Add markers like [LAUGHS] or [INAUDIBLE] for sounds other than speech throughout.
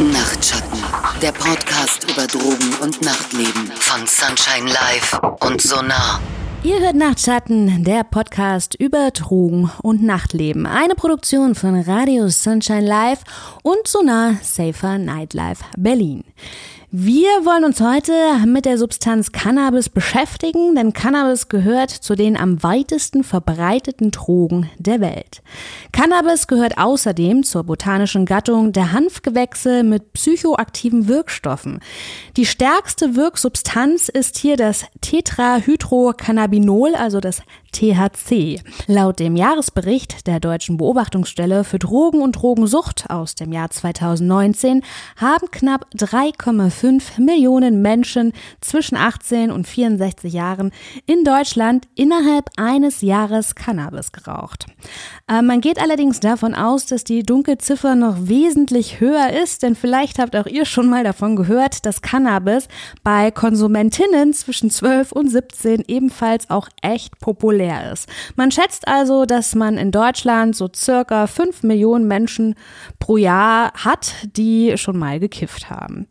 Nachtschatten, der Podcast über Drogen und Nachtleben von Sunshine Live und Sonar. Ihr hört Nachtschatten, der Podcast über Drogen und Nachtleben. Eine Produktion von Radio Sunshine Live und Sonar Safer Nightlife Berlin. Wir wollen uns heute mit der Substanz Cannabis beschäftigen, denn Cannabis gehört zu den am weitesten verbreiteten Drogen der Welt. Cannabis gehört außerdem zur botanischen Gattung der Hanfgewächse mit psychoaktiven Wirkstoffen. Die stärkste Wirksubstanz ist hier das Tetrahydrocannabinol, also das THC. Laut dem Jahresbericht der Deutschen Beobachtungsstelle für Drogen und Drogensucht aus dem Jahr 2019 haben knapp 3,5 Millionen Menschen zwischen 18 und 64 Jahren in Deutschland innerhalb eines Jahres Cannabis geraucht. Äh, man geht allerdings davon aus, dass die Dunkelziffer noch wesentlich höher ist, denn vielleicht habt auch ihr schon mal davon gehört, dass Cannabis bei Konsumentinnen zwischen 12 und 17 ebenfalls auch echt populär populär ist. Man schätzt also, dass man in Deutschland so circa 5 Millionen Menschen pro Jahr hat, die schon mal gekifft haben.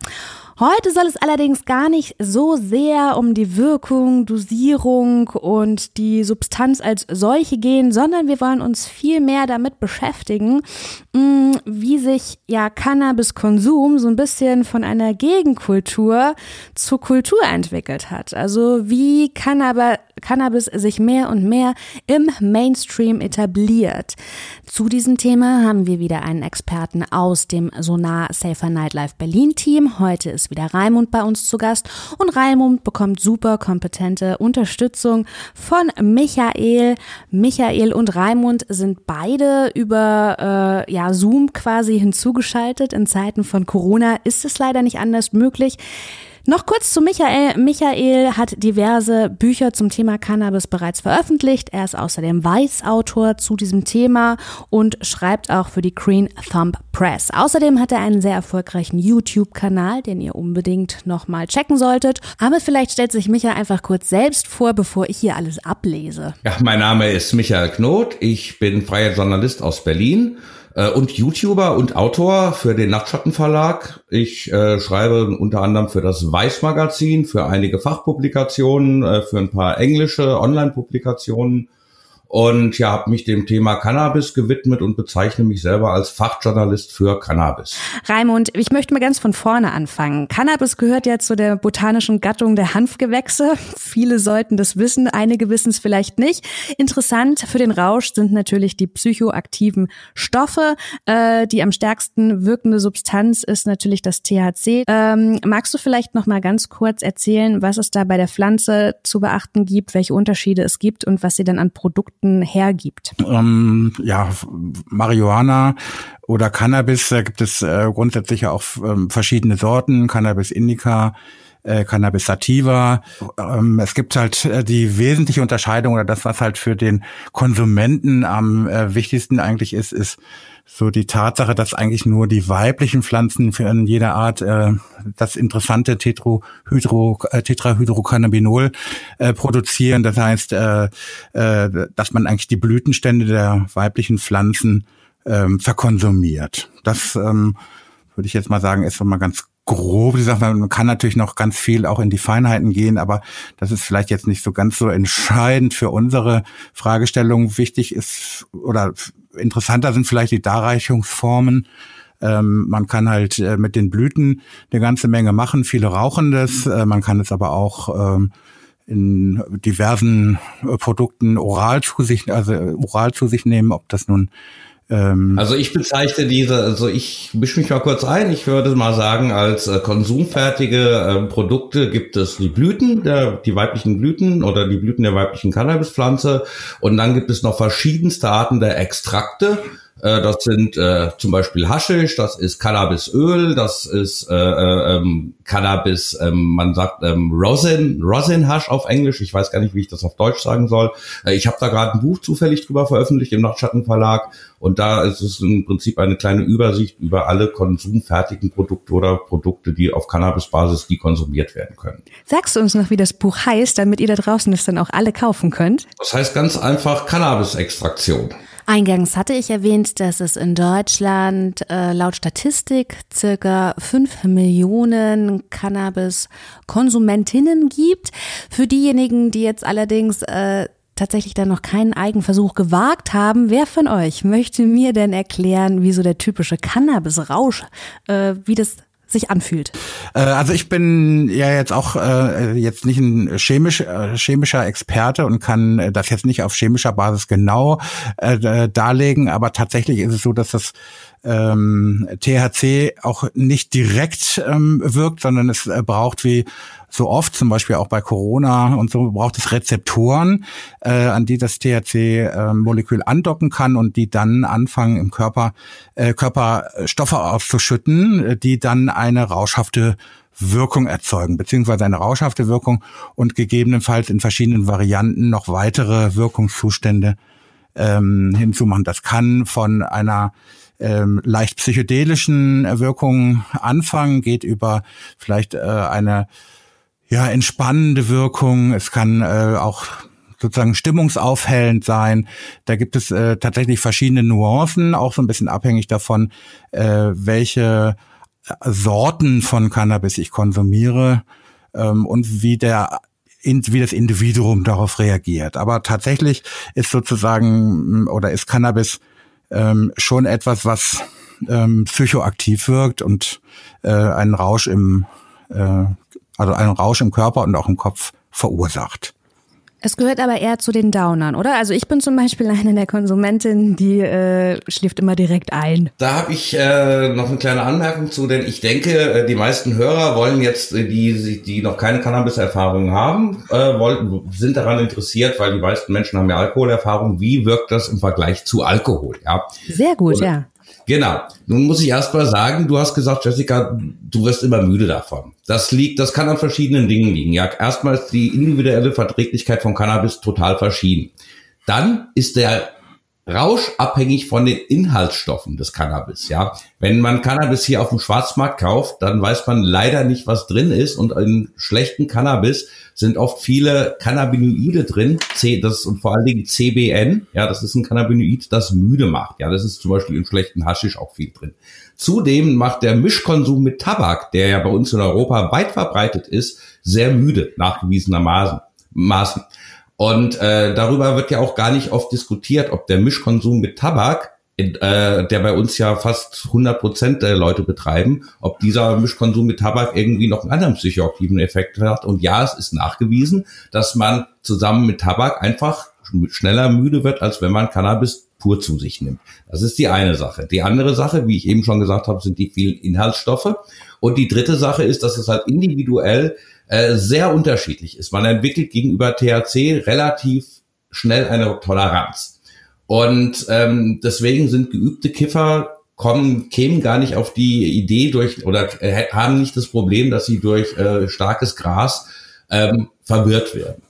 Heute soll es allerdings gar nicht so sehr um die Wirkung, Dosierung und die Substanz als solche gehen, sondern wir wollen uns viel mehr damit beschäftigen, mm, wie sich ja Cannabiskonsum so ein bisschen von einer Gegenkultur zur Kultur entwickelt hat. Also wie Cannabis, Cannabis sich mehr und mehr im Mainstream etabliert. Zu diesem Thema haben wir wieder einen Experten aus dem Sonar Safer Nightlife Berlin Team. Heute ist wieder Raimund bei uns zu Gast und Raimund bekommt super kompetente Unterstützung von Michael. Michael und Raimund sind beide über äh, ja, Zoom quasi hinzugeschaltet. In Zeiten von Corona ist es leider nicht anders möglich. Noch kurz zu Michael. Michael hat diverse Bücher zum Thema Cannabis bereits veröffentlicht. Er ist außerdem Weißautor zu diesem Thema und schreibt auch für die Green Thumb Press. Außerdem hat er einen sehr erfolgreichen YouTube-Kanal, den ihr unbedingt nochmal checken solltet. Aber vielleicht stellt sich Michael einfach kurz selbst vor, bevor ich hier alles ablese. Ja, mein Name ist Michael Knot. Ich bin freier Journalist aus Berlin äh, und YouTuber und Autor für den Nachtschattenverlag. Ich äh, schreibe unter anderem für das Weiß-Magazin, für einige Fachpublikationen, äh, für ein paar englische Online-Publikationen und ja, habe mich dem Thema Cannabis gewidmet und bezeichne mich selber als Fachjournalist für Cannabis. Raimund, ich möchte mal ganz von vorne anfangen. Cannabis gehört ja zu der botanischen Gattung der Hanfgewächse. [LAUGHS] Viele sollten das wissen, einige wissen es vielleicht nicht. Interessant für den Rausch sind natürlich die psychoaktiven Stoffe. Äh, die am stärksten wirkende Substanz ist natürlich das THC. Ähm, magst du vielleicht noch mal ganz kurz erzählen, was es da bei der Pflanze zu beachten gibt, welche Unterschiede es gibt und was sie dann an Produkten Produkten hergibt? Ähm, ja, Marihuana oder Cannabis, da gibt es äh, grundsätzlich auch ähm, verschiedene Sorten, Cannabis indica, äh, Cannabis sativa. Ähm, es gibt halt äh, die wesentliche Unterscheidung oder das, was halt für den Konsumenten am äh, wichtigsten eigentlich ist, ist so die Tatsache, dass eigentlich nur die weiblichen Pflanzen für in jeder Art äh, das interessante Tetrohydro, äh, Tetrahydrocannabinol äh, produzieren. Das heißt, äh, äh, dass man eigentlich die Blütenstände der weiblichen Pflanzen ähm, verkonsumiert. Das ähm, würde ich jetzt mal sagen, ist so mal ganz grob Sache. Man kann natürlich noch ganz viel auch in die Feinheiten gehen, aber das ist vielleicht jetzt nicht so ganz so entscheidend für unsere Fragestellung. Wichtig ist oder interessanter sind vielleicht die Darreichungsformen. Ähm, man kann halt äh, mit den Blüten eine ganze Menge machen. Viele rauchen das. Äh, man kann es aber auch ähm, in diversen äh, Produkten oral zu sich, also oral zu sich nehmen, ob das nun ähm, also ich bezeichne diese, also ich mische mich mal kurz ein, ich würde mal sagen, als äh, konsumfertige äh, Produkte gibt es die Blüten, der, die weiblichen Blüten oder die Blüten der weiblichen Cannabispflanze und dann gibt es noch verschiedenste Arten der Extrakte. Äh, das sind äh, zum Beispiel Haschisch, das ist Cannabisöl, das ist äh, äh, ähm, Cannabis, ähm, man sagt ähm, Rosin, Rosin Hash auf Englisch. Ich weiß gar nicht, wie ich das auf Deutsch sagen soll. Äh, ich habe da gerade ein Buch zufällig drüber veröffentlicht im Nachtschattenverlag und da ist es im Prinzip eine kleine Übersicht über alle konsumfertigen Produkte oder Produkte, die auf Cannabisbasis die konsumiert werden können. Sagst du uns noch, wie das Buch heißt, damit ihr da draußen es dann auch alle kaufen könnt? Das heißt ganz einfach Cannabis-Extraktion. Eingangs hatte ich erwähnt, dass es in Deutschland äh, laut Statistik circa 5 Millionen Cannabis-Konsumentinnen gibt. Für diejenigen, die jetzt allerdings äh, tatsächlich dann noch keinen Eigenversuch gewagt haben, wer von euch möchte mir denn erklären, wie so der typische Cannabis-Rausch, äh, wie das sich anfühlt. Äh, also ich bin ja jetzt auch äh, jetzt nicht ein chemisch, äh, chemischer Experte und kann das jetzt nicht auf chemischer Basis genau äh, darlegen, aber tatsächlich ist es so, dass das ähm, THC auch nicht direkt ähm, wirkt, sondern es äh, braucht wie so oft, zum Beispiel auch bei Corona und so, braucht es Rezeptoren, äh, an die das THC-Molekül äh, andocken kann und die dann anfangen im Körper äh, Körperstoffe auszuschütten, die dann eine rauschhafte Wirkung erzeugen, beziehungsweise eine rauschhafte Wirkung und gegebenenfalls in verschiedenen Varianten noch weitere Wirkungszustände ähm, hinzumachen. Das kann von einer ähm, leicht psychedelischen Wirkung anfangen, geht über vielleicht äh, eine ja, entspannende Wirkung. Es kann äh, auch sozusagen stimmungsaufhellend sein. Da gibt es äh, tatsächlich verschiedene Nuancen, auch so ein bisschen abhängig davon, äh, welche Sorten von Cannabis ich konsumiere ähm, und wie der wie das Individuum darauf reagiert. Aber tatsächlich ist sozusagen oder ist Cannabis ähm, schon etwas, was ähm, psychoaktiv wirkt und äh, einen Rausch im äh, also einen Rausch im Körper und auch im Kopf verursacht. Es gehört aber eher zu den Downern, oder? Also ich bin zum Beispiel [LAUGHS] eine der Konsumentinnen, die äh, schläft immer direkt ein. Da habe ich äh, noch eine kleine Anmerkung zu, denn ich denke, äh, die meisten Hörer wollen jetzt, äh, die, die noch keine Cannabis-Erfahrung haben, äh, wollen, sind daran interessiert, weil die meisten Menschen haben ja Alkoholerfahrung. Wie wirkt das im Vergleich zu Alkohol? Ja. Sehr gut, Und, ja. Genau. Nun muss ich erst mal sagen, du hast gesagt, Jessica, du wirst immer müde davon. Das liegt, das kann an verschiedenen Dingen liegen. Ja, erstmal ist die individuelle Verträglichkeit von Cannabis total verschieden. Dann ist der Rausch abhängig von den Inhaltsstoffen des Cannabis. Ja, wenn man Cannabis hier auf dem Schwarzmarkt kauft, dann weiß man leider nicht, was drin ist. Und in schlechten Cannabis sind oft viele Cannabinoide drin, C, das und vor allen Dingen CBN. Ja, das ist ein Cannabinoid, das müde macht. Ja, das ist zum Beispiel im schlechten Haschisch auch viel drin. Zudem macht der Mischkonsum mit Tabak, der ja bei uns in Europa weit verbreitet ist, sehr müde, nachgewiesenermaßen. Maßen. Und äh, darüber wird ja auch gar nicht oft diskutiert, ob der Mischkonsum mit Tabak, äh, der bei uns ja fast 100 Prozent der Leute betreiben, ob dieser Mischkonsum mit Tabak irgendwie noch einen anderen psychoaktiven Effekt hat. Und ja, es ist nachgewiesen, dass man zusammen mit Tabak einfach schneller müde wird, als wenn man Cannabis pur zu sich nimmt. Das ist die eine Sache. Die andere Sache, wie ich eben schon gesagt habe, sind die vielen Inhaltsstoffe. Und die dritte Sache ist, dass es halt individuell äh, sehr unterschiedlich ist. Man entwickelt gegenüber THC relativ schnell eine Toleranz. Und ähm, deswegen sind geübte Kiffer kommen, kämen gar nicht auf die Idee durch oder äh, haben nicht das Problem, dass sie durch äh, starkes Gras ähm, verwirrt werden.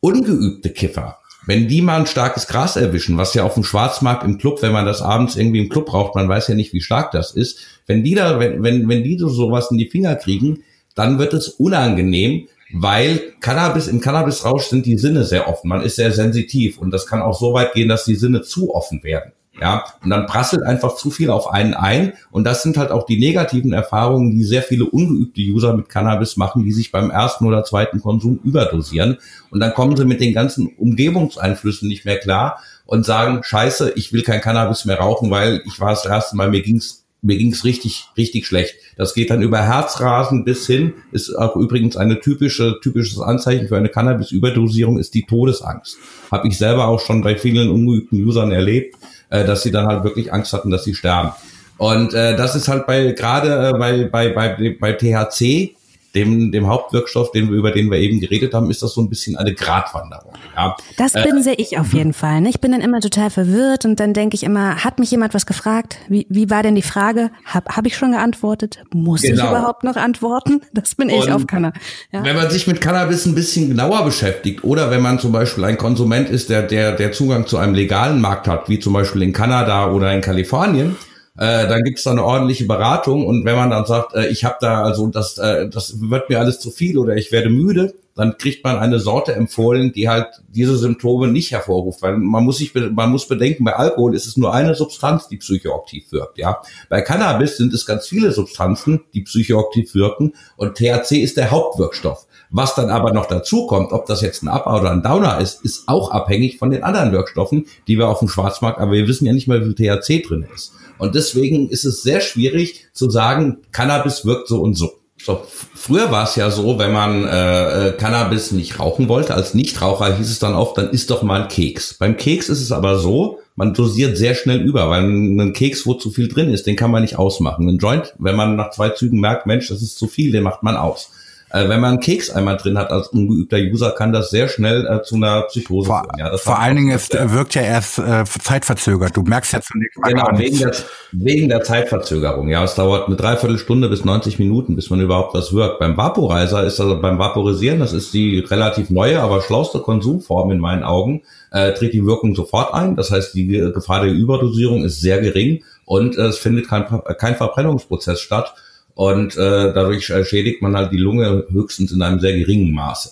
Ungeübte Kiffer, wenn die mal ein starkes Gras erwischen, was ja auf dem Schwarzmarkt im Club, wenn man das abends irgendwie im Club braucht, man weiß ja nicht, wie stark das ist, wenn die da, wenn, wenn, wenn die so sowas in die Finger kriegen, dann wird es unangenehm, weil Cannabis, im Cannabisrausch sind die Sinne sehr offen. Man ist sehr sensitiv und das kann auch so weit gehen, dass die Sinne zu offen werden. Ja, und dann prasselt einfach zu viel auf einen ein. Und das sind halt auch die negativen Erfahrungen, die sehr viele ungeübte User mit Cannabis machen, die sich beim ersten oder zweiten Konsum überdosieren. Und dann kommen sie mit den ganzen Umgebungseinflüssen nicht mehr klar und sagen, scheiße, ich will kein Cannabis mehr rauchen, weil ich war das erste Mal, mir ging's mir ging's richtig, richtig schlecht. Das geht dann über Herzrasen bis hin, ist auch übrigens eine typische, typisches Anzeichen für eine Cannabis-Überdosierung, ist die Todesangst. Habe ich selber auch schon bei vielen ungeübten Usern erlebt, äh, dass sie dann halt wirklich Angst hatten, dass sie sterben. Und äh, das ist halt bei gerade äh, bei, bei, bei, bei THC dem, dem Hauptwirkstoff, den wir, über den wir eben geredet haben, ist das so ein bisschen eine Gratwanderung. Ja. Das äh, bin sehr ich auf jeden Fall. Ne? Ich bin dann immer total verwirrt und dann denke ich immer, hat mich jemand was gefragt? Wie, wie war denn die Frage? Habe hab ich schon geantwortet? Muss genau. ich überhaupt noch antworten? Das bin ich und auf Cannabis. Ja. Wenn man sich mit Cannabis ein bisschen genauer beschäftigt oder wenn man zum Beispiel ein Konsument ist, der, der, der Zugang zu einem legalen Markt hat, wie zum Beispiel in Kanada oder in Kalifornien, äh, dann gibt es da eine ordentliche Beratung und wenn man dann sagt, äh, ich habe da, also das, äh, das wird mir alles zu viel oder ich werde müde, dann kriegt man eine Sorte empfohlen, die halt diese Symptome nicht hervorruft, weil man muss sich, man muss bedenken, bei Alkohol ist es nur eine Substanz, die psychoaktiv wirkt, ja. Bei Cannabis sind es ganz viele Substanzen, die psychoaktiv wirken und THC ist der Hauptwirkstoff. Was dann aber noch dazu kommt, ob das jetzt ein Up oder ein Downer ist, ist auch abhängig von den anderen Wirkstoffen, die wir auf dem Schwarzmarkt, aber wir wissen ja nicht mal, wie viel THC drin ist. Und deswegen ist es sehr schwierig zu sagen, Cannabis wirkt so und so. So, früher war es ja so, wenn man äh, äh, Cannabis nicht rauchen wollte, als Nichtraucher hieß es dann oft, dann isst doch mal ein Keks. Beim Keks ist es aber so, man dosiert sehr schnell über, weil ein Keks, wo zu viel drin ist, den kann man nicht ausmachen. Ein Joint, wenn man nach zwei Zügen merkt, Mensch, das ist zu viel, den macht man aus. Äh, wenn man einen Keks einmal drin hat als ungeübter User, kann das sehr schnell äh, zu einer Psychose vor, führen. Ja, vor allen Dingen ist, äh, wirkt ja erst äh, zeitverzögert. Du merkst ja zunächst mal Genau, wegen der, wegen der Zeitverzögerung. Ja, es dauert eine Dreiviertelstunde bis 90 Minuten, bis man überhaupt was wirkt. Beim Vaporizer ist also beim Vaporisieren, das ist die relativ neue, aber schlauste Konsumform in meinen Augen, äh, tritt die Wirkung sofort ein. Das heißt, die Gefahr der Überdosierung ist sehr gering und äh, es findet kein, kein Verbrennungsprozess statt und äh, dadurch schädigt man halt die Lunge höchstens in einem sehr geringen Maße.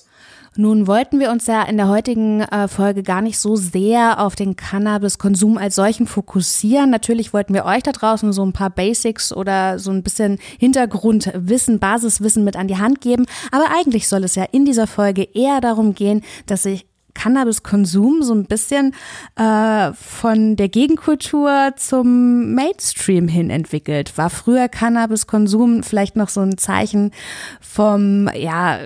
Nun wollten wir uns ja in der heutigen äh, Folge gar nicht so sehr auf den Cannabiskonsum als solchen fokussieren. Natürlich wollten wir euch da draußen so ein paar Basics oder so ein bisschen Hintergrundwissen, Basiswissen mit an die Hand geben. Aber eigentlich soll es ja in dieser Folge eher darum gehen, dass sich Cannabiskonsum so ein bisschen äh, von der Gegenkultur zum Mainstream hin entwickelt. War früher Cannabiskonsum vielleicht noch so ein Zeichen vom, ja,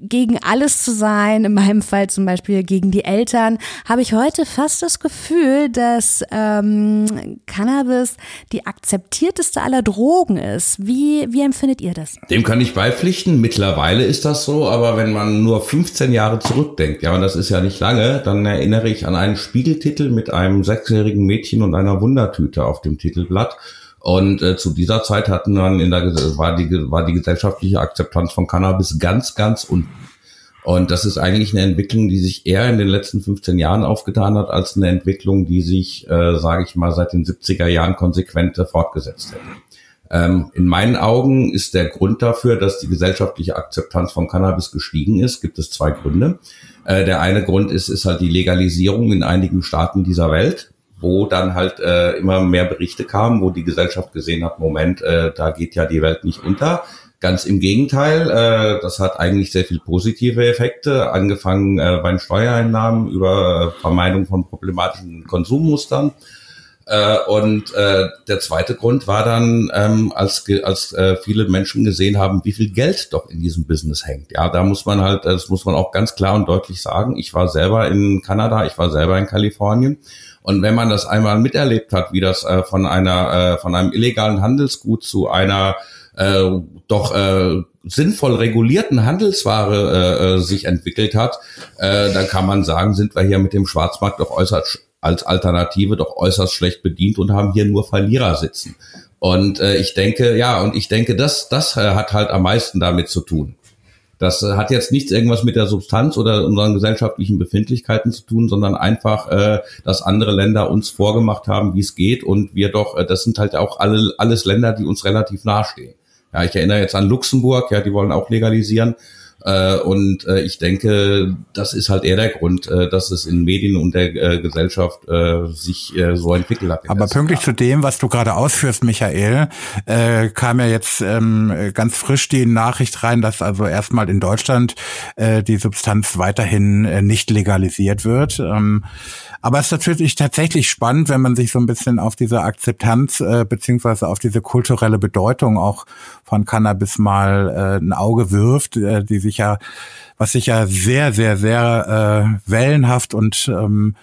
gegen alles zu sein, in meinem Fall zum Beispiel gegen die Eltern, habe ich heute fast das Gefühl, dass ähm, Cannabis die akzeptierteste aller Drogen ist. Wie, wie empfindet ihr das? Dem kann ich beipflichten. Mittlerweile ist das so, aber wenn man nur 15 Jahre zurückdenkt, ja, und das ist ja nicht lange, dann erinnere ich an einen Spiegeltitel mit einem sechsjährigen Mädchen und einer Wundertüte auf dem Titelblatt. Und äh, zu dieser Zeit hatten dann in der war die war die gesellschaftliche Akzeptanz von Cannabis ganz ganz unten. Und das ist eigentlich eine Entwicklung, die sich eher in den letzten 15 Jahren aufgetan hat, als eine Entwicklung, die sich, äh, sage ich mal, seit den 70er Jahren konsequent fortgesetzt hätte. Ähm, in meinen Augen ist der Grund dafür, dass die gesellschaftliche Akzeptanz von Cannabis gestiegen ist, gibt es zwei Gründe. Äh, der eine Grund ist, ist halt die Legalisierung in einigen Staaten dieser Welt wo dann halt äh, immer mehr Berichte kamen, wo die Gesellschaft gesehen hat, Moment, äh, da geht ja die Welt nicht unter. Ganz im Gegenteil, äh, das hat eigentlich sehr viel positive Effekte, angefangen äh, bei den Steuereinnahmen über äh, Vermeidung von problematischen Konsummustern. Äh, und äh, der zweite Grund war dann, ähm, als, als äh, viele Menschen gesehen haben, wie viel Geld doch in diesem Business hängt. Ja, da muss man halt, das muss man auch ganz klar und deutlich sagen. Ich war selber in Kanada, ich war selber in Kalifornien und wenn man das einmal miterlebt hat, wie das äh, von einer äh, von einem illegalen Handelsgut zu einer äh, doch äh, sinnvoll regulierten Handelsware äh, äh, sich entwickelt hat, äh, dann kann man sagen, sind wir hier mit dem Schwarzmarkt doch äußerst als Alternative doch äußerst schlecht bedient und haben hier nur Verlierer sitzen. Und äh, ich denke, ja, und ich denke, das, das äh, hat halt am meisten damit zu tun. Das äh, hat jetzt nichts irgendwas mit der Substanz oder unseren gesellschaftlichen Befindlichkeiten zu tun, sondern einfach, äh, dass andere Länder uns vorgemacht haben, wie es geht und wir doch, äh, das sind halt auch alle, alles Länder, die uns relativ nahestehen. Ja, ich erinnere jetzt an Luxemburg, ja, die wollen auch legalisieren. Äh, und äh, ich denke, das ist halt eher der Grund, äh, dass es in Medien und der äh, Gesellschaft äh, sich äh, so entwickelt hat. Aber pünktlich Jahr. zu dem, was du gerade ausführst, Michael, äh, kam ja jetzt ähm, ganz frisch die Nachricht rein, dass also erstmal in Deutschland äh, die Substanz weiterhin äh, nicht legalisiert wird. Ähm, aber es ist natürlich tatsächlich spannend, wenn man sich so ein bisschen auf diese Akzeptanz äh, beziehungsweise auf diese kulturelle Bedeutung auch von Cannabis mal äh, ein Auge wirft, äh, die sich ja, was sich ja sehr, sehr, sehr äh, wellenhaft und ähm,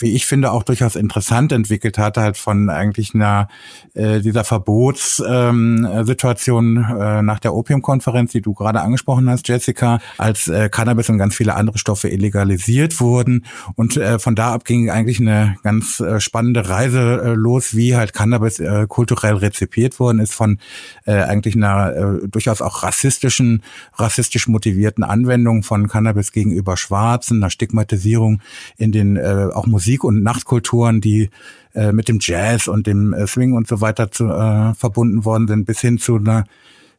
wie ich finde, auch durchaus interessant entwickelt hat, halt von eigentlich einer äh, dieser Verbotssituation ähm, äh, nach der Opiumkonferenz, die du gerade angesprochen hast, Jessica, als äh, Cannabis und ganz viele andere Stoffe illegalisiert wurden. Und äh, von da ab ging eigentlich eine ganz äh, spannende Reise äh, los, wie halt Cannabis äh, kulturell rezipiert worden ist von äh, eigentlich einer äh, durchaus auch rassistischen, rassistisch motivierten Anwendung von Cannabis gegenüber Schwarzen, einer Stigmatisierung in den äh, auch Musik- und Nachtkulturen, die äh, mit dem Jazz und dem äh, Swing und so weiter zu, äh, verbunden worden sind, bis hin zu einer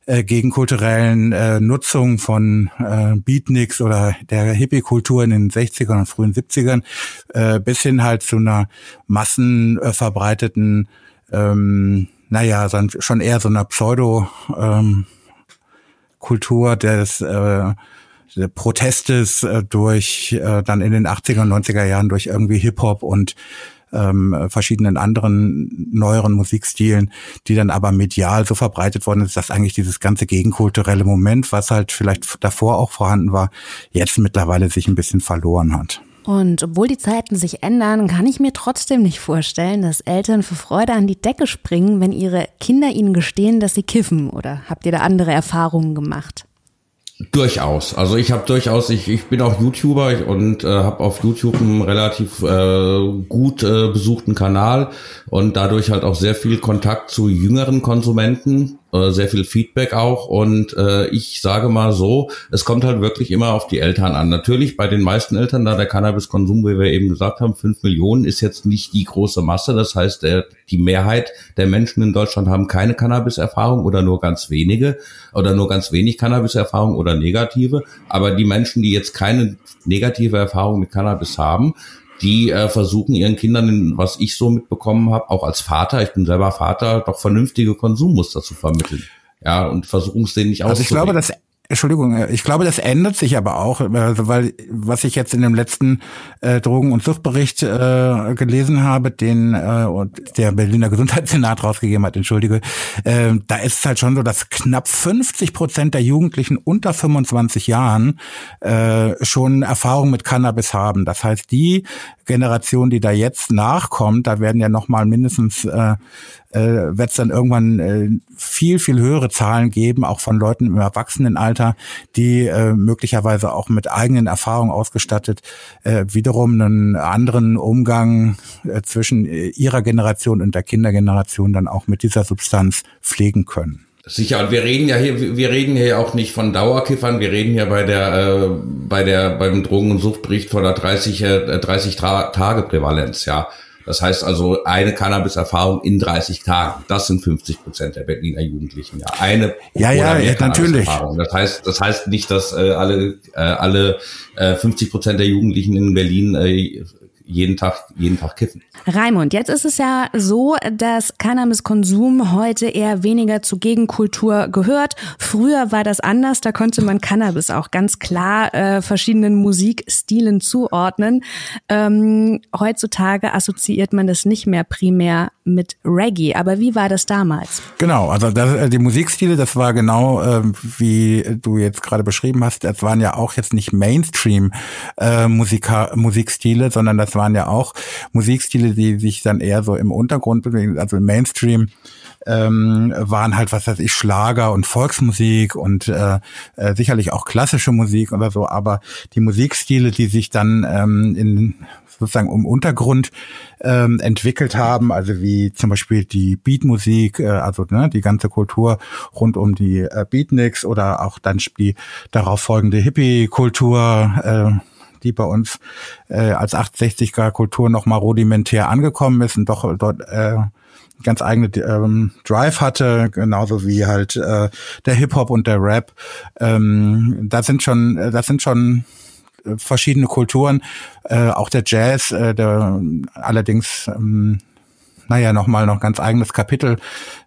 äh, gegenkulturellen äh, Nutzung von äh, Beatniks oder der Hippie-Kultur in den 60ern und frühen 70ern äh, bis hin halt zu einer massenverbreiteten, ähm, naja, schon eher so einer Pseudo- ähm, Kultur des äh, Protestes äh, durch äh, dann in den 80er und 90er Jahren durch irgendwie Hip-Hop und ähm, verschiedenen anderen neueren Musikstilen, die dann aber medial so verbreitet worden ist, dass eigentlich dieses ganze gegenkulturelle Moment, was halt vielleicht davor auch vorhanden war, jetzt mittlerweile sich ein bisschen verloren hat. Und obwohl die Zeiten sich ändern, kann ich mir trotzdem nicht vorstellen, dass Eltern für Freude an die Decke springen, wenn ihre Kinder ihnen gestehen, dass sie kiffen. Oder habt ihr da andere Erfahrungen gemacht? Durchaus. Also ich habe durchaus, ich, ich bin auch YouTuber und äh, habe auf YouTube einen relativ äh, gut äh, besuchten Kanal und dadurch halt auch sehr viel Kontakt zu jüngeren Konsumenten, äh, sehr viel Feedback auch und äh, ich sage mal so, es kommt halt wirklich immer auf die Eltern an. Natürlich bei den meisten Eltern, da der Cannabiskonsum, wie wir eben gesagt haben, fünf Millionen ist jetzt nicht die große Masse. Das heißt, der, die Mehrheit der Menschen in Deutschland haben keine Cannabis-Erfahrung oder nur ganz wenige oder nur ganz wenig Cannabis-Erfahrung oder negative. Aber die Menschen, die jetzt keine negative Erfahrung mit Cannabis haben, die äh, versuchen ihren Kindern, was ich so mitbekommen habe, auch als Vater, ich bin selber Vater, doch vernünftige Konsummuster zu vermitteln. Ja, und versuchen es denen nicht Also ich glaube, das Entschuldigung, äh, ich glaube, das ändert sich aber auch, also weil was ich jetzt in dem letzten äh, Drogen- und Suchtbericht äh, gelesen habe, den äh, der Berliner Gesundheitssenat rausgegeben hat, entschuldige, äh, da ist es halt schon so, dass knapp 50 Prozent der Jugendlichen unter 25 Jahren äh, schon Erfahrung mit Cannabis haben. Das heißt, die Generation, die da jetzt nachkommt, da werden ja noch mal mindestens äh, äh, wird es dann irgendwann äh, viel, viel höhere Zahlen geben, auch von Leuten im Erwachsenenalter, die äh, möglicherweise auch mit eigenen Erfahrungen ausgestattet äh, wiederum einen anderen Umgang äh, zwischen äh, ihrer Generation und der Kindergeneration dann auch mit dieser Substanz pflegen können. Sicher, und wir reden ja hier, wir reden hier auch nicht von Dauerkiffern, wir reden ja bei der, äh, bei der, beim Drogen- und Suchtbericht von der 30, äh, 30 Tage Prävalenz, ja. Das heißt also eine Cannabis-Erfahrung in 30 Tagen. Das sind 50 Prozent der Berliner Jugendlichen. Ja, eine ja, ja, ja natürlich. Das heißt, das heißt nicht, dass äh, alle äh, alle äh, 50 Prozent der Jugendlichen in Berlin äh, jeden Tag, jeden Tag kiffen. Raimund, jetzt ist es ja so, dass Cannabiskonsum heute eher weniger zur Gegenkultur gehört. Früher war das anders, da konnte man Cannabis auch ganz klar äh, verschiedenen Musikstilen zuordnen. Ähm, heutzutage assoziiert man das nicht mehr primär mit Reggae. Aber wie war das damals? Genau, also das, äh, die Musikstile, das war genau äh, wie du jetzt gerade beschrieben hast, das waren ja auch jetzt nicht Mainstream äh, Musika Musikstile, sondern das waren ja auch Musikstile, die sich dann eher so im Untergrund bewegen, also im Mainstream ähm, waren halt, was weiß ich, Schlager und Volksmusik und äh, äh, sicherlich auch klassische Musik oder so, aber die Musikstile, die sich dann ähm, in sozusagen im Untergrund ähm, entwickelt haben, also wie zum Beispiel die Beatmusik, äh, also ne, die ganze Kultur rund um die äh, Beatniks oder auch dann die darauf folgende Hippie-Kultur, äh, die bei uns äh, als 68er Kultur nochmal rudimentär angekommen ist und doch dort äh, ganz eigene ähm, Drive hatte, genauso wie halt äh, der Hip Hop und der Rap. Ähm, da sind schon, das sind schon verschiedene Kulturen, äh, auch der Jazz, äh, der allerdings ähm, naja, nochmal noch ganz eigenes Kapitel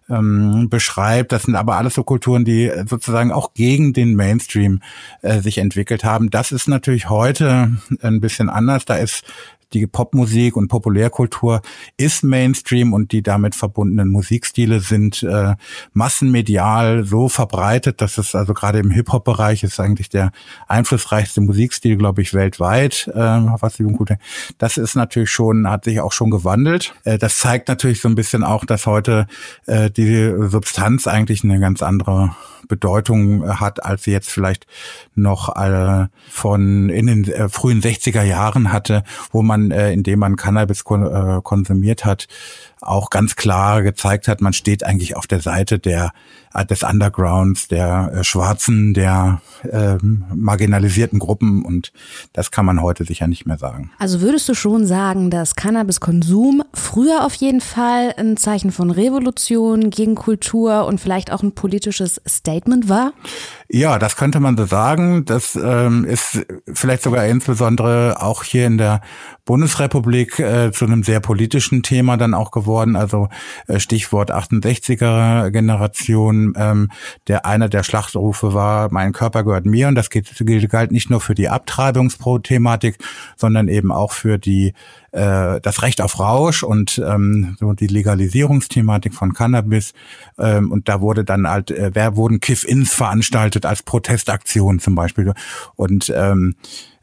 ähm, beschreibt. Das sind aber alles so Kulturen, die sozusagen auch gegen den Mainstream äh, sich entwickelt haben. Das ist natürlich heute ein bisschen anders. Da ist die Popmusik und Populärkultur ist Mainstream und die damit verbundenen Musikstile sind äh, massenmedial so verbreitet, dass es also gerade im Hip-Hop-Bereich ist eigentlich der einflussreichste Musikstil, glaube ich, weltweit, äh, was die gute. Das ist natürlich schon, hat sich auch schon gewandelt. Äh, das zeigt natürlich so ein bisschen auch, dass heute äh, die Substanz eigentlich eine ganz andere Bedeutung äh, hat, als sie jetzt vielleicht noch äh, von in den äh, frühen 60er Jahren hatte, wo man, äh, indem man Cannabis kon äh, konsumiert hat, auch ganz klar gezeigt hat, man steht eigentlich auf der Seite der des Undergrounds, der äh, Schwarzen, der äh, marginalisierten Gruppen und das kann man heute sicher nicht mehr sagen. Also würdest du schon sagen, dass Cannabiskonsum früher auf jeden Fall ein Zeichen von Revolution gegen Kultur und vielleicht auch ein politisches Statement war? Ja, das könnte man so sagen. Das ähm, ist vielleicht sogar insbesondere auch hier in der Bundesrepublik äh, zu einem sehr politischen Thema dann auch geworden. Also äh, Stichwort 68er Generation. Ähm, der einer der Schlachtrufe war: Mein Körper gehört mir. Und das gilt, galt nicht nur für die Abtreibungsthematik, sondern eben auch für die äh, das Recht auf Rausch und ähm, so die Legalisierungsthematik von Cannabis. Ähm, und da wurde dann halt, äh, wer wurden Kiff-Ins veranstaltet als Protestaktion zum Beispiel. Und ähm,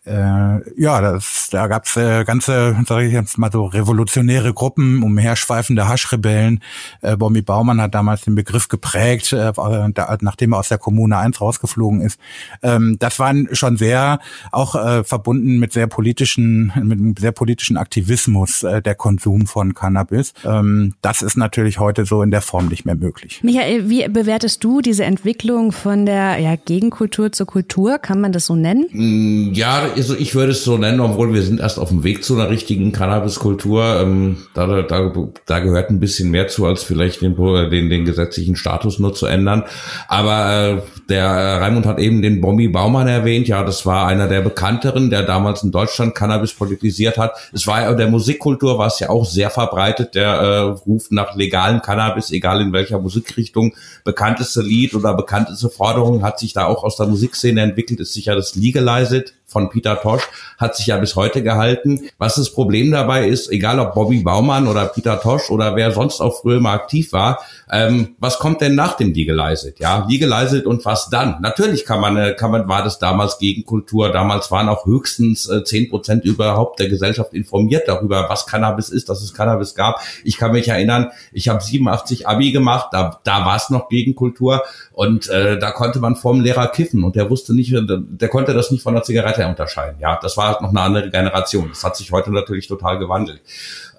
äh, ja, das, da gab's äh, ganze, sage ich jetzt mal so, revolutionäre Gruppen, umherschweifende Haschrebellen. Äh, Bommi Baumann hat damals den Begriff geprägt, äh, da, nachdem er aus der Kommune 1 rausgeflogen ist. Ähm, das waren schon sehr, auch äh, verbunden mit sehr politischen, mit sehr politischen Aktivismus, äh, der Konsum von Cannabis. Ähm, das ist natürlich heute so in der Form nicht mehr möglich. Michael, wie bewertest du diese Entwicklung von der ja, Gegenkultur zur Kultur? Kann man das so nennen? Mm, ja, also ich würde es so nennen, obwohl wir sind erst auf dem Weg zu einer richtigen Cannabiskultur. Ähm, da, da, da gehört ein bisschen mehr zu, als vielleicht den, den, den gesetzlichen Status nur zu ändern. Aber äh, der Raimund hat eben den Bombi Baumann erwähnt. Ja, das war einer der bekannteren, der damals in Deutschland Cannabis politisiert hat. Es war ja der Musikkultur war es ja auch sehr verbreitet. Der äh, ruft nach legalen Cannabis, egal in welcher Musikrichtung. Bekannteste Lied oder bekannteste Forderung hat sich da auch aus der Musikszene entwickelt, ist sicher das Legalize It von Peter Tosch hat sich ja bis heute gehalten. Was das Problem dabei ist, egal ob Bobby Baumann oder Peter Tosch oder wer sonst auch früher mal aktiv war, ähm, was kommt denn nach dem Legalized? Ja, Legalized und was dann? Natürlich kann man, äh, kann man, war das damals Gegenkultur. Damals waren auch höchstens zehn äh, Prozent überhaupt der Gesellschaft informiert darüber, was Cannabis ist, dass es Cannabis gab. Ich kann mich erinnern, ich habe 87 Abi gemacht, da, da war es noch Gegenkultur und äh, da konnte man vom Lehrer kiffen und der wusste nicht, der konnte das nicht von der Zigarette unterscheiden. Ja, das war halt noch eine andere Generation. Das hat sich heute natürlich total gewandelt.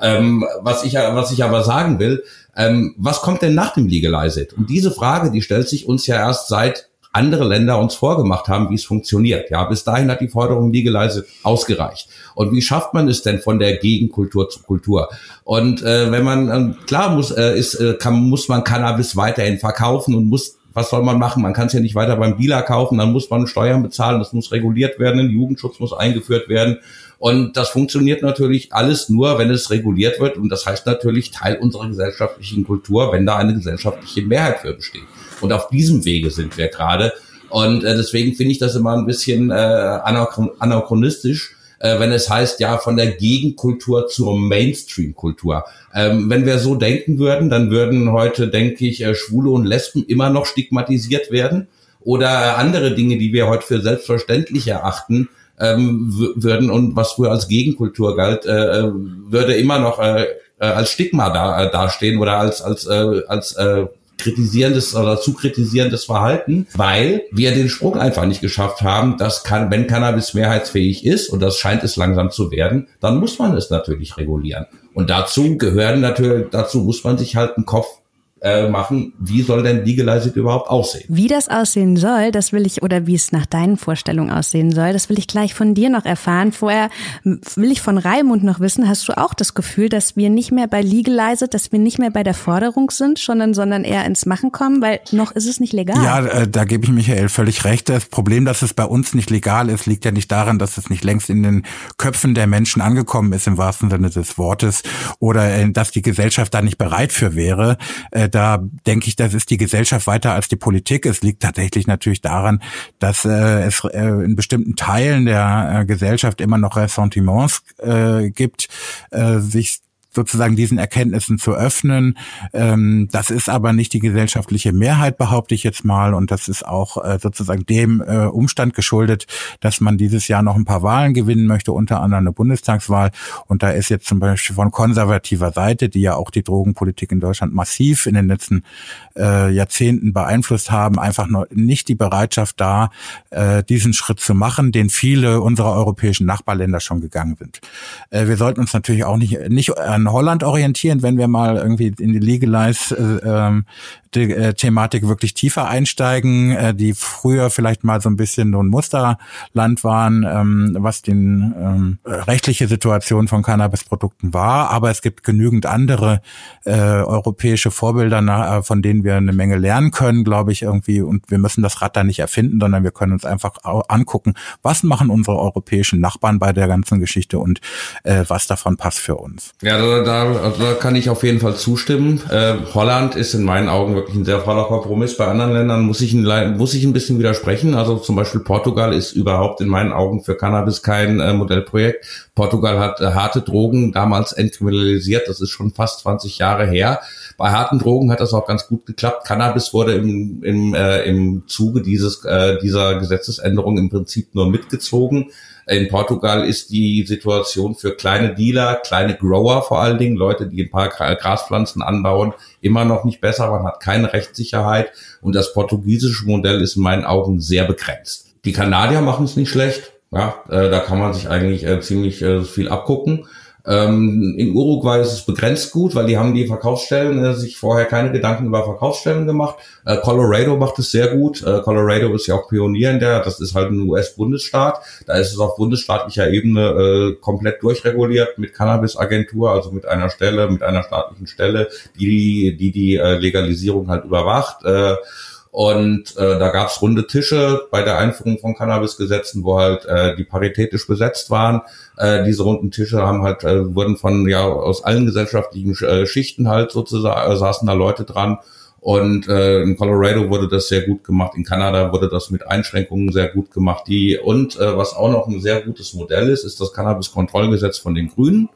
Ähm, was ich was ich aber sagen will, ähm, was kommt denn nach dem Legalize It? Und diese Frage, die stellt sich uns ja erst seit andere Länder uns vorgemacht haben, wie es funktioniert. Ja, bis dahin hat die Forderung Legalize ausgereicht. Und wie schafft man es denn von der Gegenkultur zu Kultur? Und äh, wenn man äh, klar muss, äh, ist, äh, kann, muss man Cannabis weiterhin verkaufen und muss was soll man machen? Man kann es ja nicht weiter beim Dealer kaufen, dann muss man Steuern bezahlen, das muss reguliert werden, Jugendschutz muss eingeführt werden. Und das funktioniert natürlich alles nur, wenn es reguliert wird. Und das heißt natürlich Teil unserer gesellschaftlichen Kultur, wenn da eine gesellschaftliche Mehrheit für besteht. Und auf diesem Wege sind wir gerade. Und äh, deswegen finde ich das immer ein bisschen äh, anachronistisch, äh, wenn es heißt, ja, von der Gegenkultur zur Mainstream-Kultur. Ähm, wenn wir so denken würden, dann würden heute, denke ich, äh, Schwule und Lesben immer noch stigmatisiert werden oder andere Dinge, die wir heute für selbstverständlich erachten, ähm, würden und was früher als Gegenkultur galt, äh, äh würde immer noch äh, äh, als Stigma da, äh, dastehen oder als als äh, als äh, kritisierendes oder zu kritisierendes Verhalten, weil wir den Sprung einfach nicht geschafft haben, dass kann, wenn Cannabis mehrheitsfähig ist, und das scheint es langsam zu werden, dann muss man es natürlich regulieren. Und dazu gehören natürlich, dazu muss man sich halt einen Kopf äh, machen, wie soll denn Legalized überhaupt aussehen? Wie das aussehen soll, das will ich, oder wie es nach deinen Vorstellungen aussehen soll, das will ich gleich von dir noch erfahren. Vorher will ich von Raimund noch wissen, hast du auch das Gefühl, dass wir nicht mehr bei Legalized, dass wir nicht mehr bei der Forderung sind, sondern, sondern eher ins Machen kommen, weil noch ist es nicht legal? Ja, äh, da gebe ich Michael völlig recht. Das Problem, dass es bei uns nicht legal ist, liegt ja nicht daran, dass es nicht längst in den Köpfen der Menschen angekommen ist, im wahrsten Sinne des Wortes, oder äh, dass die Gesellschaft da nicht bereit für wäre. Äh, da denke ich, das ist die Gesellschaft weiter als die Politik. Es liegt tatsächlich natürlich daran, dass äh, es äh, in bestimmten Teilen der äh, Gesellschaft immer noch Ressentiments äh, gibt, äh, sich sozusagen diesen Erkenntnissen zu öffnen. Ähm, das ist aber nicht die gesellschaftliche Mehrheit, behaupte ich jetzt mal. Und das ist auch äh, sozusagen dem äh, Umstand geschuldet, dass man dieses Jahr noch ein paar Wahlen gewinnen möchte, unter anderem eine Bundestagswahl. Und da ist jetzt zum Beispiel von konservativer Seite, die ja auch die Drogenpolitik in Deutschland massiv in den letzten äh, Jahrzehnten beeinflusst haben, einfach noch nicht die Bereitschaft da, äh, diesen Schritt zu machen, den viele unserer europäischen Nachbarländer schon gegangen sind. Äh, wir sollten uns natürlich auch nicht, nicht an Holland orientieren, wenn wir mal irgendwie in die Legalize äh, ähm, die äh, Thematik wirklich tiefer einsteigen, äh, die früher vielleicht mal so ein bisschen so ein Musterland waren, ähm, was die ähm, rechtliche Situation von Cannabisprodukten war. Aber es gibt genügend andere äh, europäische Vorbilder, na, äh, von denen wir eine Menge lernen können, glaube ich, irgendwie. Und wir müssen das Rad da nicht erfinden, sondern wir können uns einfach angucken, was machen unsere europäischen Nachbarn bei der ganzen Geschichte und äh, was davon passt für uns. Ja, da, da, da kann ich auf jeden Fall zustimmen. Äh, Holland ist in meinen Augen wirklich ein sehr voller Kompromiss. Bei anderen Ländern muss ich, ein, muss ich ein bisschen widersprechen. Also zum Beispiel Portugal ist überhaupt in meinen Augen für Cannabis kein äh, Modellprojekt. Portugal hat äh, harte Drogen damals entkriminalisiert. Das ist schon fast 20 Jahre her. Bei harten Drogen hat das auch ganz gut geklappt. Cannabis wurde im, im, äh, im Zuge dieses, äh, dieser Gesetzesänderung im Prinzip nur mitgezogen. In Portugal ist die Situation für kleine Dealer, kleine Grower vor allen Dingen, Leute, die ein paar Graspflanzen anbauen, immer noch nicht besser. Man hat keine Rechtssicherheit und das portugiesische Modell ist in meinen Augen sehr begrenzt. Die Kanadier machen es nicht schlecht. Ja, äh, da kann man sich eigentlich äh, ziemlich äh, viel abgucken. Ähm, in Uruguay ist es begrenzt gut, weil die haben die Verkaufsstellen äh, sich vorher keine Gedanken über Verkaufsstellen gemacht. Äh, Colorado macht es sehr gut. Äh, Colorado ist ja auch Pionier in der, das ist halt ein US-Bundesstaat. Da ist es auf bundesstaatlicher Ebene äh, komplett durchreguliert mit Cannabis-Agentur, also mit einer Stelle, mit einer staatlichen Stelle, die die, die äh, Legalisierung halt überwacht. Und äh, da gab's runde Tische bei der Einführung von Cannabis-Gesetzen, wo halt äh, die paritätisch besetzt waren. Äh, diese runden Tische haben halt äh, wurden von ja aus allen gesellschaftlichen äh, Schichten halt sozusagen äh, saßen da Leute dran. Und äh, in Colorado wurde das sehr gut gemacht, in Kanada wurde das mit Einschränkungen sehr gut gemacht. Die und äh, was auch noch ein sehr gutes Modell ist, ist das Cannabis-Kontrollgesetz von den Grünen.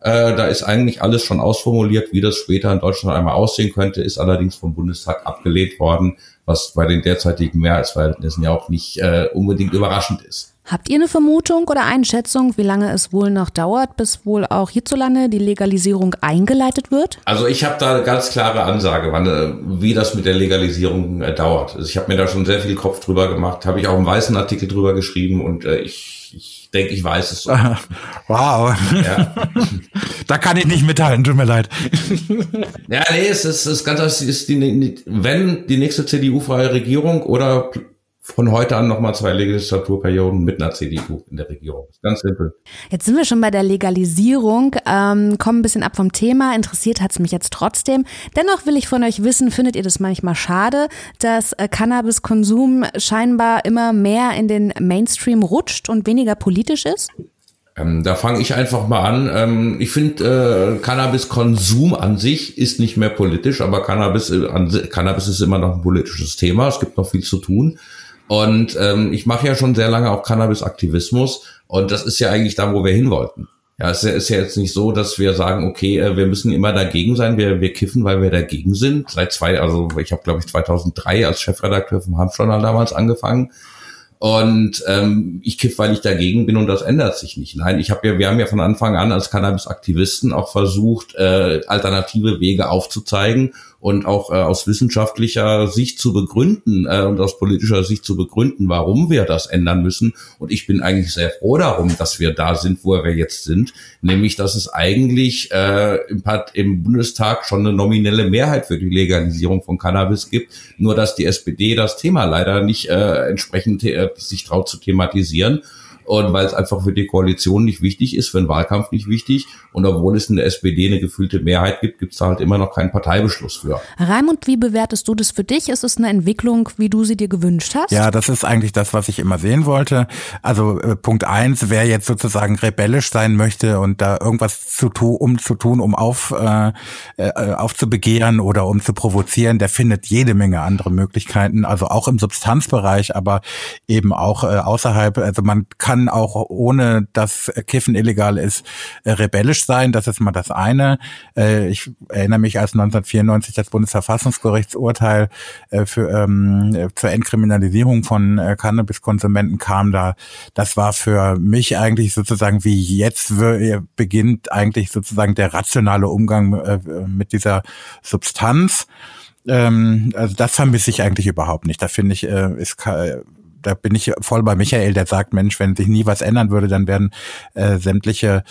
Äh, da ist eigentlich alles schon ausformuliert, wie das später in Deutschland einmal aussehen könnte, ist allerdings vom Bundestag abgelehnt worden, was bei den derzeitigen Mehrheitsverhältnissen ja auch nicht äh, unbedingt überraschend ist. Habt ihr eine Vermutung oder Einschätzung, wie lange es wohl noch dauert, bis wohl auch hierzulande die Legalisierung eingeleitet wird? Also ich habe da eine ganz klare Ansage, wann, äh, wie das mit der Legalisierung äh, dauert. Also ich habe mir da schon sehr viel Kopf drüber gemacht, habe ich auch einen weißen Artikel drüber geschrieben und äh, ich, ich denke, ich weiß es. So. Wow. Ja. [LAUGHS] da kann ich nicht mitteilen, tut mir leid. ja, nee, es ist, es ist ganz, es ist die, wenn die nächste CDU-freie Regierung oder von heute an nochmal zwei Legislaturperioden mit einer CDU in der Regierung. Ganz simpel. Jetzt sind wir schon bei der Legalisierung, ähm, kommen ein bisschen ab vom Thema. Interessiert hat's mich jetzt trotzdem. Dennoch will ich von euch wissen, findet ihr das manchmal schade, dass äh, Cannabiskonsum scheinbar immer mehr in den Mainstream rutscht und weniger politisch ist? Ähm, da fange ich einfach mal an. Ähm, ich finde, äh, Cannabiskonsum an sich ist nicht mehr politisch, aber Cannabis, äh, an, Cannabis ist immer noch ein politisches Thema. Es gibt noch viel zu tun. Und ähm, ich mache ja schon sehr lange auch Cannabis-Aktivismus und das ist ja eigentlich da, wo wir hin wollten. Ja, es ist ja jetzt nicht so, dass wir sagen, okay, äh, wir müssen immer dagegen sein, wir, wir kiffen, weil wir dagegen sind. Seit zwei, also ich habe glaube ich 2003 als Chefredakteur vom Hanfjournal damals angefangen. Und ähm, ich kiff, weil ich dagegen bin und das ändert sich nicht. Nein, ich habe ja, wir haben ja von Anfang an als Cannabis-Aktivisten auch versucht, äh, alternative Wege aufzuzeigen und auch äh, aus wissenschaftlicher Sicht zu begründen äh, und aus politischer Sicht zu begründen, warum wir das ändern müssen. Und ich bin eigentlich sehr froh darum, dass wir da sind, wo wir jetzt sind, nämlich dass es eigentlich äh, im, im Bundestag schon eine nominelle Mehrheit für die Legalisierung von Cannabis gibt, nur dass die SPD das Thema leider nicht äh, entsprechend äh, sich traut zu thematisieren und weil es einfach für die Koalition nicht wichtig ist, für den Wahlkampf nicht wichtig. Und obwohl es in der SPD eine gefühlte Mehrheit gibt, gibt es da halt immer noch keinen Parteibeschluss für. Raimund, wie bewertest du das für dich? Ist es eine Entwicklung, wie du sie dir gewünscht hast? Ja, das ist eigentlich das, was ich immer sehen wollte. Also äh, Punkt eins, wer jetzt sozusagen rebellisch sein möchte und da irgendwas zu tun, um zu tun, um auf, äh, äh, aufzubegehren oder um zu provozieren, der findet jede Menge andere Möglichkeiten, also auch im Substanzbereich, aber eben auch äh, außerhalb. Also man kann kann auch ohne dass Kiffen illegal ist, äh, rebellisch sein. Das ist mal das eine. Äh, ich erinnere mich, als 1994 das Bundesverfassungsgerichtsurteil äh, für, ähm, zur Entkriminalisierung von Cannabiskonsumenten kam, da das war für mich eigentlich sozusagen wie jetzt beginnt eigentlich sozusagen der rationale Umgang mit dieser Substanz. Ähm, also das vermisse ich eigentlich überhaupt nicht. Da finde ich, ist da bin ich voll bei Michael, der sagt, Mensch, wenn sich nie was ändern würde, dann werden äh, sämtliche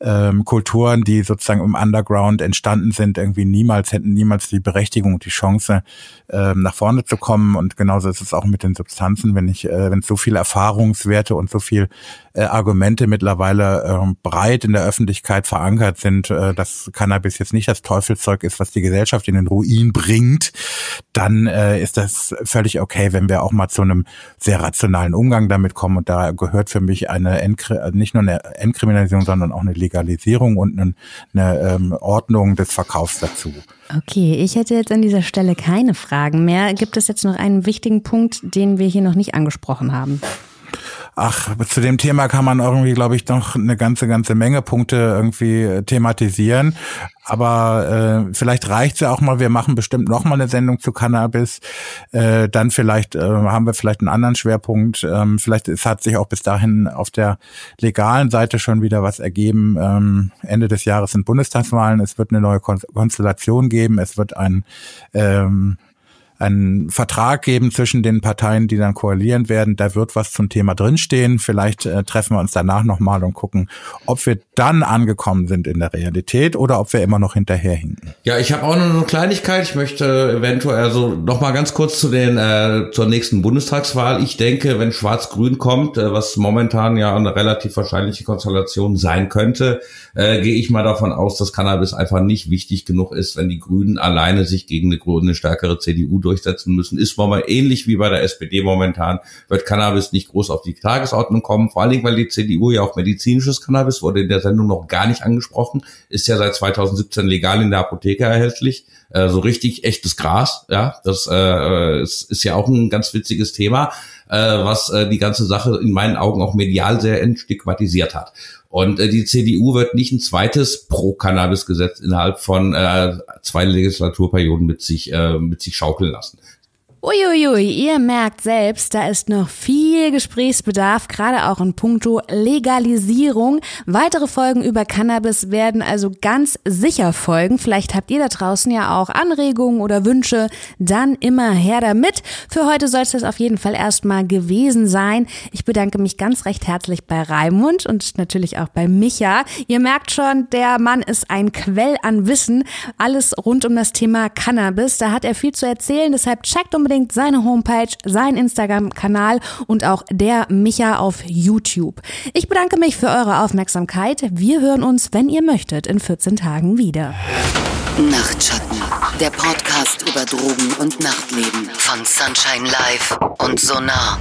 ähm, Kulturen, die sozusagen im Underground entstanden sind, irgendwie niemals, hätten niemals die Berechtigung die Chance, ähm, nach vorne zu kommen. Und genauso ist es auch mit den Substanzen, wenn ich, äh, wenn so viele Erfahrungswerte und so viel äh, Argumente mittlerweile äh, breit in der Öffentlichkeit verankert sind, äh, dass Cannabis jetzt nicht das Teufelszeug ist, was die Gesellschaft in den Ruin bringt, dann äh, ist das völlig okay, wenn wir auch mal zu einem sehr rationalen Umgang damit kommen. Und da gehört für mich eine also nicht nur eine Entkriminalisierung, sondern auch eine Legalisierung und eine, eine ähm, Ordnung des Verkaufs dazu. Okay, ich hätte jetzt an dieser Stelle keine Fragen mehr. Gibt es jetzt noch einen wichtigen Punkt, den wir hier noch nicht angesprochen haben? Ach, zu dem Thema kann man irgendwie, glaube ich, noch eine ganze, ganze Menge Punkte irgendwie äh, thematisieren. Aber äh, vielleicht reicht's ja auch mal, wir machen bestimmt noch mal eine Sendung zu Cannabis. Äh, dann vielleicht äh, haben wir vielleicht einen anderen Schwerpunkt. Ähm, vielleicht es hat sich auch bis dahin auf der legalen Seite schon wieder was ergeben. Ähm, Ende des Jahres sind Bundestagswahlen. Es wird eine neue Konstellation geben. Es wird ein ähm, einen Vertrag geben zwischen den Parteien, die dann koalieren werden. Da wird was zum Thema drinstehen. Vielleicht äh, treffen wir uns danach nochmal und gucken, ob wir dann angekommen sind in der Realität oder ob wir immer noch hinterherhinken. Ja, ich habe auch noch eine Kleinigkeit. Ich möchte eventuell also noch mal ganz kurz zu den äh, zur nächsten Bundestagswahl. Ich denke, wenn Schwarz-Grün kommt, äh, was momentan ja eine relativ wahrscheinliche Konstellation sein könnte, äh, gehe ich mal davon aus, dass Cannabis einfach nicht wichtig genug ist, wenn die Grünen alleine sich gegen eine, eine stärkere CDU durch durchsetzen müssen, ist mal ähnlich wie bei der SPD momentan, wird Cannabis nicht groß auf die Tagesordnung kommen, vor allen Dingen, weil die CDU ja auch medizinisches Cannabis wurde in der Sendung noch gar nicht angesprochen, ist ja seit 2017 legal in der Apotheke erhältlich, äh, so richtig echtes Gras, ja, das äh, ist, ist ja auch ein ganz witziges Thema, äh, was äh, die ganze Sache in meinen Augen auch medial sehr entstigmatisiert hat. Und äh, die CDU wird nicht ein zweites Pro-Cannabis-Gesetz innerhalb von äh, zwei Legislaturperioden mit sich, äh, mit sich schaukeln lassen. Uiuiui, ihr merkt selbst, da ist noch viel Gesprächsbedarf, gerade auch in puncto Legalisierung. Weitere Folgen über Cannabis werden also ganz sicher folgen. Vielleicht habt ihr da draußen ja auch Anregungen oder Wünsche, dann immer her damit. Für heute soll es das auf jeden Fall erstmal gewesen sein. Ich bedanke mich ganz recht herzlich bei Raimund und natürlich auch bei Micha. Ihr merkt schon, der Mann ist ein Quell an Wissen. Alles rund um das Thema Cannabis. Da hat er viel zu erzählen, deshalb checkt unbedingt unbedingt seine Homepage, sein Instagram-Kanal und auch der Micha auf YouTube. Ich bedanke mich für eure Aufmerksamkeit. Wir hören uns, wenn ihr möchtet, in 14 Tagen wieder. Nachtschatten, der Podcast über Drogen und Nachtleben von Sunshine Live und Sonar.